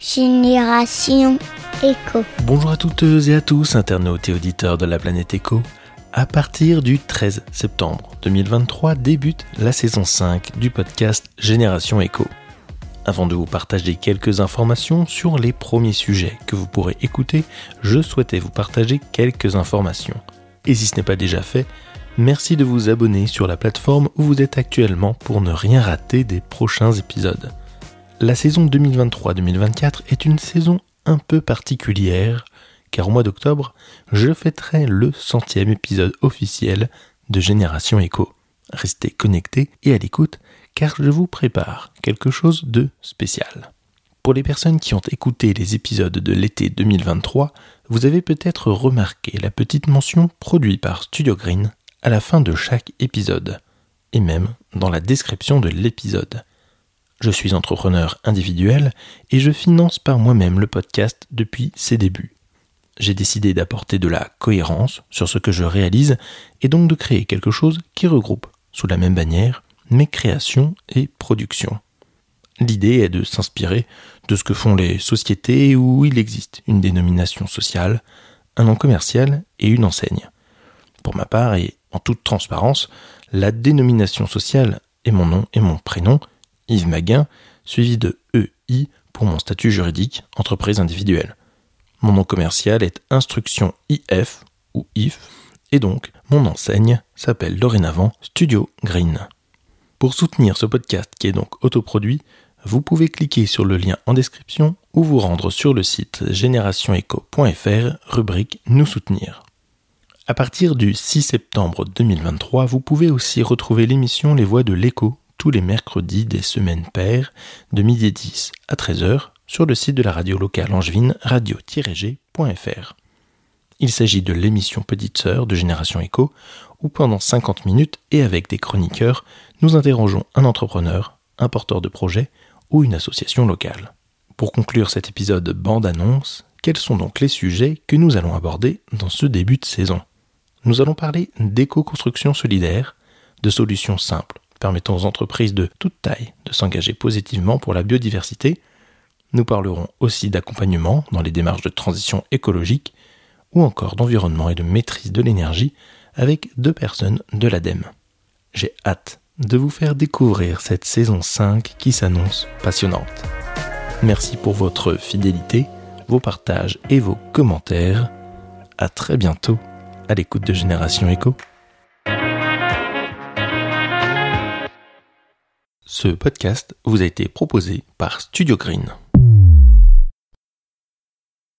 Génération Éco. Bonjour à toutes et à tous, internautes et auditeurs de la planète Éco. À partir du 13 septembre 2023 débute la saison 5 du podcast Génération Éco. Avant de vous partager quelques informations sur les premiers sujets que vous pourrez écouter, je souhaitais vous partager quelques informations. Et si ce n'est pas déjà fait, merci de vous abonner sur la plateforme où vous êtes actuellement pour ne rien rater des prochains épisodes. La saison 2023-2024 est une saison un peu particulière, car au mois d'octobre, je fêterai le centième épisode officiel de Génération Echo. Restez connectés et à l'écoute, car je vous prépare quelque chose de spécial. Pour les personnes qui ont écouté les épisodes de l'été 2023, vous avez peut-être remarqué la petite mention produite par Studio Green à la fin de chaque épisode, et même dans la description de l'épisode. Je suis entrepreneur individuel et je finance par moi-même le podcast depuis ses débuts. J'ai décidé d'apporter de la cohérence sur ce que je réalise et donc de créer quelque chose qui regroupe, sous la même bannière, mes créations et productions. L'idée est de s'inspirer de ce que font les sociétés où il existe une dénomination sociale, un nom commercial et une enseigne. Pour ma part, et en toute transparence, la dénomination sociale est mon nom et mon prénom, Yves Maguin, suivi de EI pour mon statut juridique, entreprise individuelle. Mon nom commercial est Instruction IF ou IF, et donc mon enseigne s'appelle dorénavant Studio Green. Pour soutenir ce podcast qui est donc autoproduit, vous pouvez cliquer sur le lien en description ou vous rendre sur le site générationeco.fr, rubrique Nous soutenir. À partir du 6 septembre 2023, vous pouvez aussi retrouver l'émission Les Voix de l'écho tous les mercredis des semaines paires de midi 10 à 13h sur le site de la radio locale angevine radio-g.fr. Il s'agit de l'émission Petite Sœur de Génération Echo où pendant 50 minutes et avec des chroniqueurs, nous interrogeons un entrepreneur, un porteur de projet ou une association locale. Pour conclure cet épisode bande-annonce, quels sont donc les sujets que nous allons aborder dans ce début de saison? Nous allons parler d'éco-construction solidaire, de solutions simples permettant aux entreprises de toute taille de s'engager positivement pour la biodiversité. Nous parlerons aussi d'accompagnement dans les démarches de transition écologique ou encore d'environnement et de maîtrise de l'énergie avec deux personnes de l'ADEME. J'ai hâte de vous faire découvrir cette saison 5 qui s'annonce passionnante. Merci pour votre fidélité, vos partages et vos commentaires. À très bientôt à l'écoute de Génération Echo. Ce podcast vous a été proposé par Studio Green.